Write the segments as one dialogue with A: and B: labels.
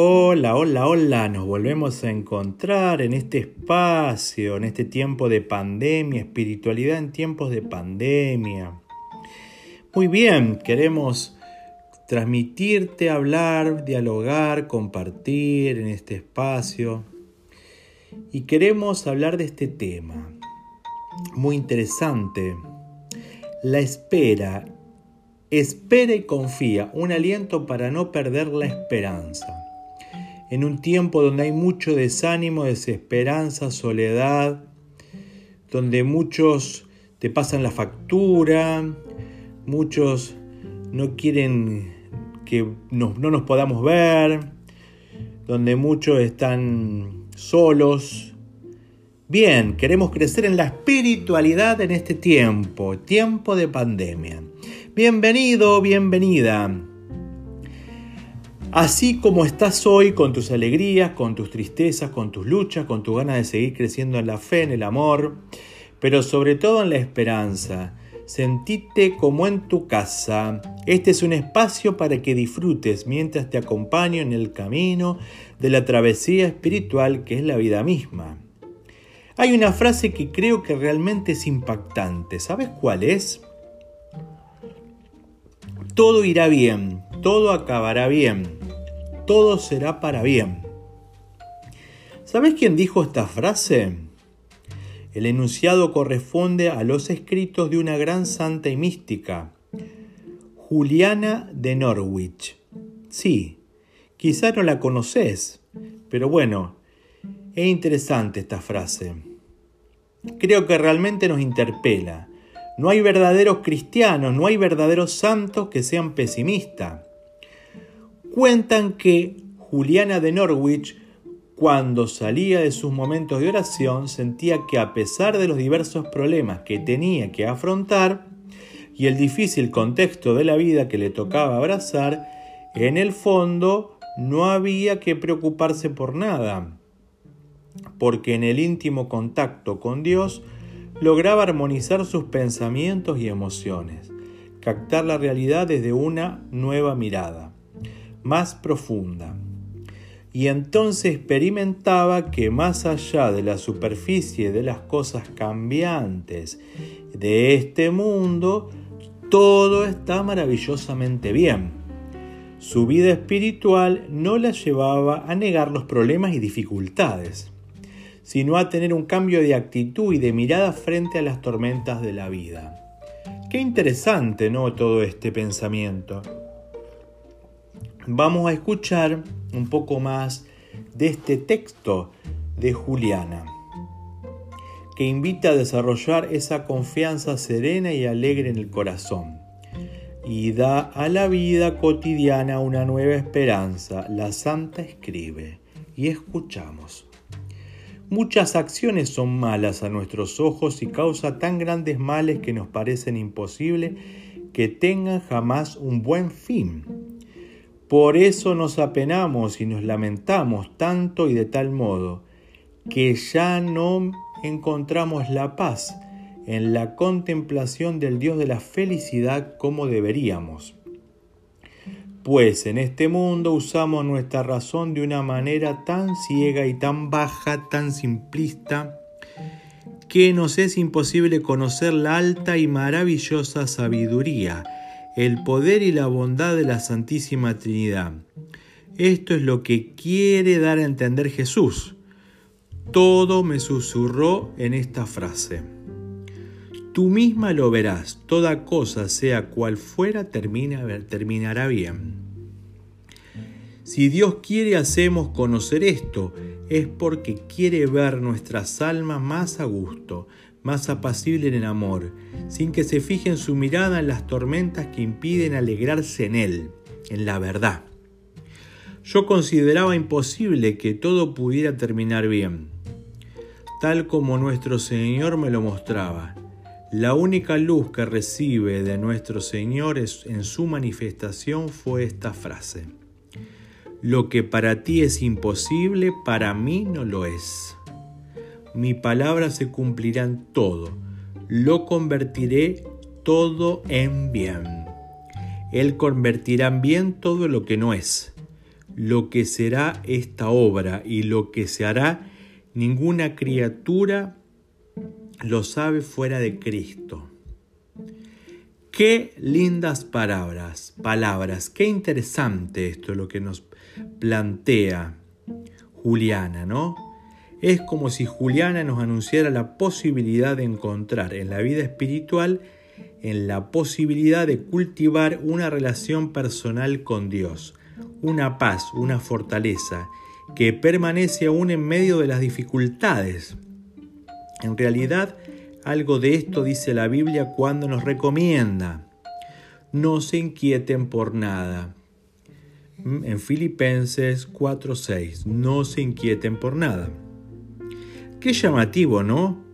A: Hola, hola, hola, nos volvemos a encontrar en este espacio, en este tiempo de pandemia, espiritualidad en tiempos de pandemia. Muy bien, queremos transmitirte, hablar, dialogar, compartir en este espacio. Y queremos hablar de este tema, muy interesante, la espera. Espera y confía, un aliento para no perder la esperanza en un tiempo donde hay mucho desánimo, desesperanza, soledad, donde muchos te pasan la factura, muchos no quieren que no nos podamos ver, donde muchos están solos. Bien, queremos crecer en la espiritualidad en este tiempo, tiempo de pandemia. Bienvenido, bienvenida. Así como estás hoy con tus alegrías, con tus tristezas, con tus luchas, con tu ganas de seguir creciendo en la fe, en el amor, pero sobre todo en la esperanza. Sentite como en tu casa. Este es un espacio para que disfrutes mientras te acompaño en el camino de la travesía espiritual que es la vida misma. Hay una frase que creo que realmente es impactante. ¿Sabes cuál es? Todo irá bien, todo acabará bien todo será para bien. ¿Sabes quién dijo esta frase? El enunciado corresponde a los escritos de una gran santa y mística, Juliana de Norwich. Sí, quizá no la conoces, pero bueno, es interesante esta frase. Creo que realmente nos interpela. No hay verdaderos cristianos, no hay verdaderos santos que sean pesimistas. Cuentan que Juliana de Norwich, cuando salía de sus momentos de oración, sentía que a pesar de los diversos problemas que tenía que afrontar y el difícil contexto de la vida que le tocaba abrazar, en el fondo no había que preocuparse por nada, porque en el íntimo contacto con Dios lograba armonizar sus pensamientos y emociones, captar la realidad desde una nueva mirada más profunda. Y entonces experimentaba que más allá de la superficie de las cosas cambiantes de este mundo, todo está maravillosamente bien. Su vida espiritual no la llevaba a negar los problemas y dificultades, sino a tener un cambio de actitud y de mirada frente a las tormentas de la vida. Qué interesante, ¿no? Todo este pensamiento vamos a escuchar un poco más de este texto de Juliana, que invita a desarrollar esa confianza serena y alegre en el corazón y da a la vida cotidiana una nueva esperanza. La santa escribe y escuchamos. Muchas acciones son malas a nuestros ojos y causa tan grandes males que nos parecen imposible que tengan jamás un buen fin por eso nos apenamos y nos lamentamos tanto y de tal modo que ya no encontramos la paz en la contemplación del Dios de la felicidad como deberíamos. Pues en este mundo usamos nuestra razón de una manera tan ciega y tan baja, tan simplista, que nos es imposible conocer la alta y maravillosa sabiduría el poder y la bondad de la Santísima Trinidad. Esto es lo que quiere dar a entender Jesús. Todo me susurró en esta frase. Tú misma lo verás, toda cosa, sea cual fuera, termina, terminará bien. Si Dios quiere hacemos conocer esto, es porque quiere ver nuestras almas más a gusto, más apacible en el amor, sin que se fije en su mirada en las tormentas que impiden alegrarse en Él, en la verdad. Yo consideraba imposible que todo pudiera terminar bien, tal como nuestro Señor me lo mostraba. La única luz que recibe de nuestro Señor en su manifestación fue esta frase. Lo que para ti es imposible, para mí no lo es mi palabra se cumplirá en todo, lo convertiré todo en bien. Él convertirá en bien todo lo que no es, lo que será esta obra y lo que se hará, ninguna criatura lo sabe fuera de Cristo. Qué lindas palabras, palabras, qué interesante esto lo que nos plantea Juliana, ¿no? Es como si Juliana nos anunciara la posibilidad de encontrar en la vida espiritual, en la posibilidad de cultivar una relación personal con Dios, una paz, una fortaleza que permanece aún en medio de las dificultades. En realidad, algo de esto dice la Biblia cuando nos recomienda, no se inquieten por nada. En Filipenses 4:6, no se inquieten por nada. Qué llamativo, ¿no?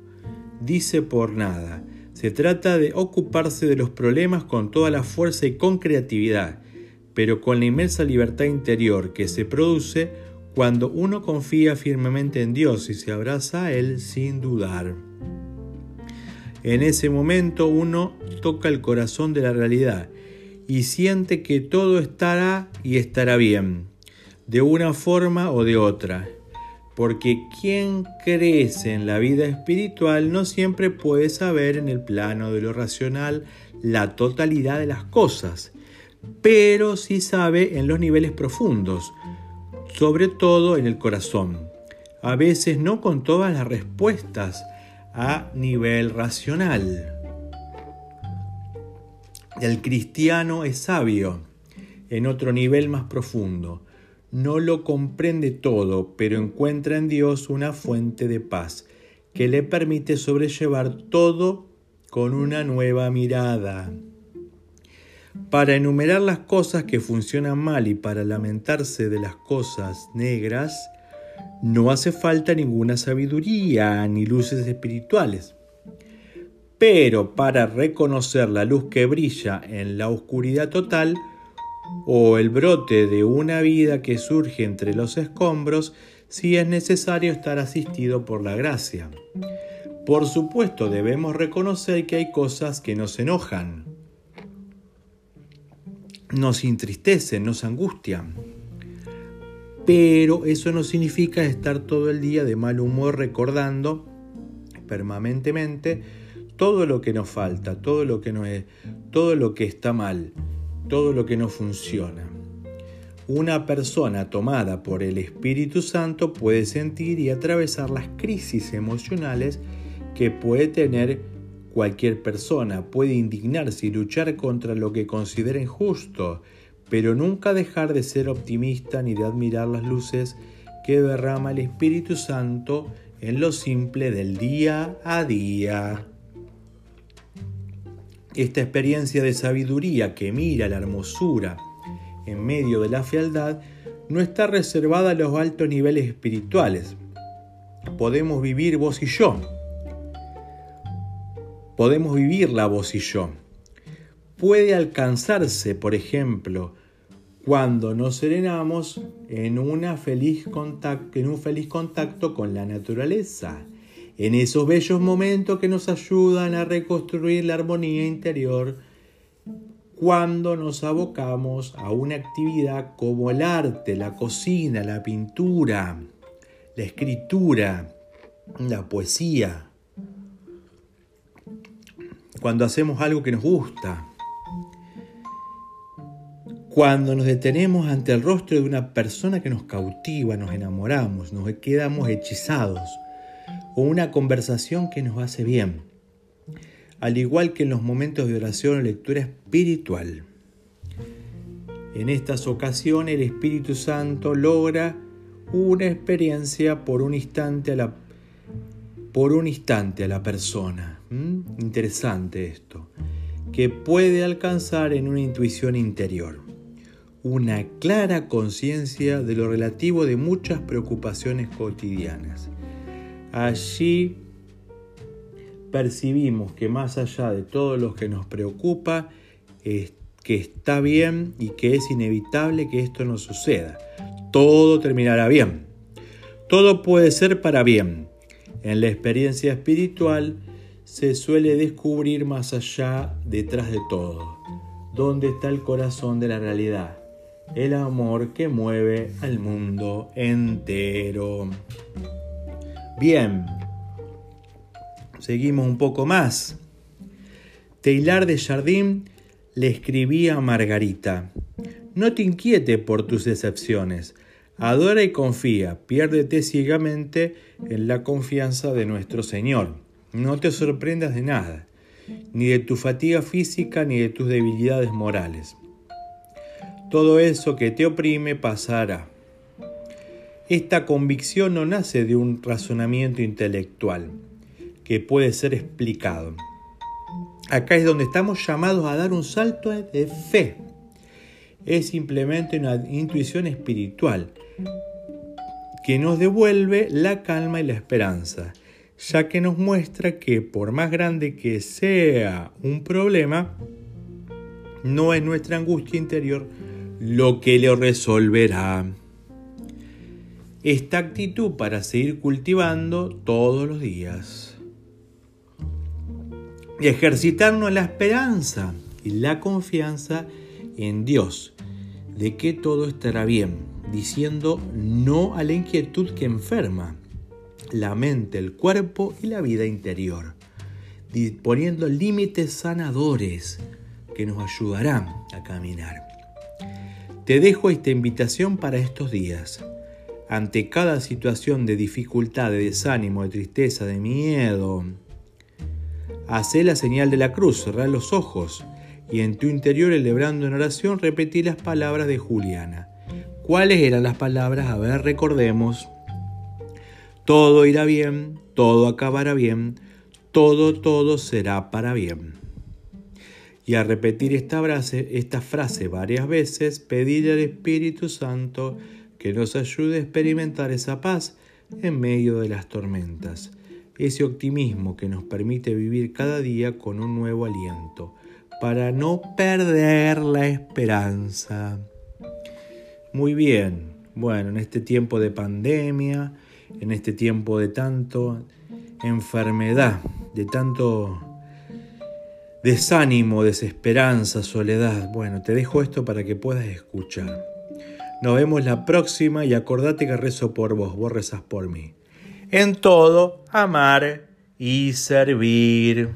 A: Dice por nada. Se trata de ocuparse de los problemas con toda la fuerza y con creatividad, pero con la inmensa libertad interior que se produce cuando uno confía firmemente en Dios y se abraza a Él sin dudar. En ese momento uno toca el corazón de la realidad y siente que todo estará y estará bien, de una forma o de otra, porque quien crece en la vida espiritual no siempre puede saber en el plano de lo racional la totalidad de las cosas, pero sí sabe en los niveles profundos, sobre todo en el corazón, a veces no con todas las respuestas a nivel racional. El cristiano es sabio en otro nivel más profundo. No lo comprende todo, pero encuentra en Dios una fuente de paz que le permite sobrellevar todo con una nueva mirada. Para enumerar las cosas que funcionan mal y para lamentarse de las cosas negras, no hace falta ninguna sabiduría ni luces espirituales. Pero para reconocer la luz que brilla en la oscuridad total, o el brote de una vida que surge entre los escombros, si es necesario estar asistido por la gracia. Por supuesto, debemos reconocer que hay cosas que nos enojan, nos entristecen, nos angustian. Pero eso no significa estar todo el día de mal humor recordando permanentemente todo lo que nos falta, todo lo que no es, todo lo que está mal, todo lo que no funciona. Una persona tomada por el Espíritu Santo puede sentir y atravesar las crisis emocionales que puede tener Cualquier persona puede indignarse y luchar contra lo que considera injusto, pero nunca dejar de ser optimista ni de admirar las luces que derrama el Espíritu Santo en lo simple del día a día. Esta experiencia de sabiduría que mira la hermosura en medio de la fealdad no está reservada a los altos niveles espirituales. Podemos vivir vos y yo podemos vivir la voz y yo. Puede alcanzarse, por ejemplo, cuando nos serenamos en, en un feliz contacto con la naturaleza, en esos bellos momentos que nos ayudan a reconstruir la armonía interior, cuando nos abocamos a una actividad como el arte, la cocina, la pintura, la escritura, la poesía, cuando hacemos algo que nos gusta, cuando nos detenemos ante el rostro de una persona que nos cautiva, nos enamoramos, nos quedamos hechizados, o una conversación que nos hace bien, al igual que en los momentos de oración o lectura espiritual. En estas ocasiones el Espíritu Santo logra una experiencia por un instante a la, por un instante a la persona ¿Mm? Interesante esto. Que puede alcanzar en una intuición interior. Una clara conciencia de lo relativo de muchas preocupaciones cotidianas. Allí percibimos que más allá de todo lo que nos preocupa, es que está bien y que es inevitable que esto no suceda. Todo terminará bien. Todo puede ser para bien. En la experiencia espiritual, se suele descubrir más allá, detrás de todo, dónde está el corazón de la realidad. el amor que mueve al mundo entero. Bien, seguimos un poco más. Taylor de Jardín le escribía a Margarita, no te inquiete por tus decepciones, adora y confía, piérdete ciegamente en la confianza de nuestro Señor. No te sorprendas de nada, ni de tu fatiga física ni de tus debilidades morales. Todo eso que te oprime pasará. Esta convicción no nace de un razonamiento intelectual que puede ser explicado. Acá es donde estamos llamados a dar un salto de fe. Es simplemente una intuición espiritual que nos devuelve la calma y la esperanza, ya que nos muestra que por más grande que sea un problema, no es nuestra angustia interior lo que lo resolverá. Esta actitud para seguir cultivando todos los días. Y ejercitarnos la esperanza y la confianza en Dios, de que todo estará bien, diciendo no a la inquietud que enferma la mente, el cuerpo y la vida interior, poniendo límites sanadores que nos ayudarán a caminar. Te dejo esta invitación para estos días. Ante cada situación de dificultad, de desánimo, de tristeza, de miedo, hace la señal de la cruz, cerrá los ojos y en tu interior, celebrando en oración, repetí las palabras de Juliana. ¿Cuáles eran las palabras? A ver, recordemos. Todo irá bien, todo acabará bien, todo, todo será para bien y a repetir esta frase, esta frase varias veces, pedir al Espíritu Santo que nos ayude a experimentar esa paz en medio de las tormentas, ese optimismo que nos permite vivir cada día con un nuevo aliento, para no perder la esperanza. Muy bien, bueno, en este tiempo de pandemia, en este tiempo de tanto enfermedad, de tanto desánimo, desesperanza, soledad. Bueno, te dejo esto para que puedas escuchar. Nos vemos la próxima y acordate que rezo por vos, vos rezas por mí. En todo, amar y servir.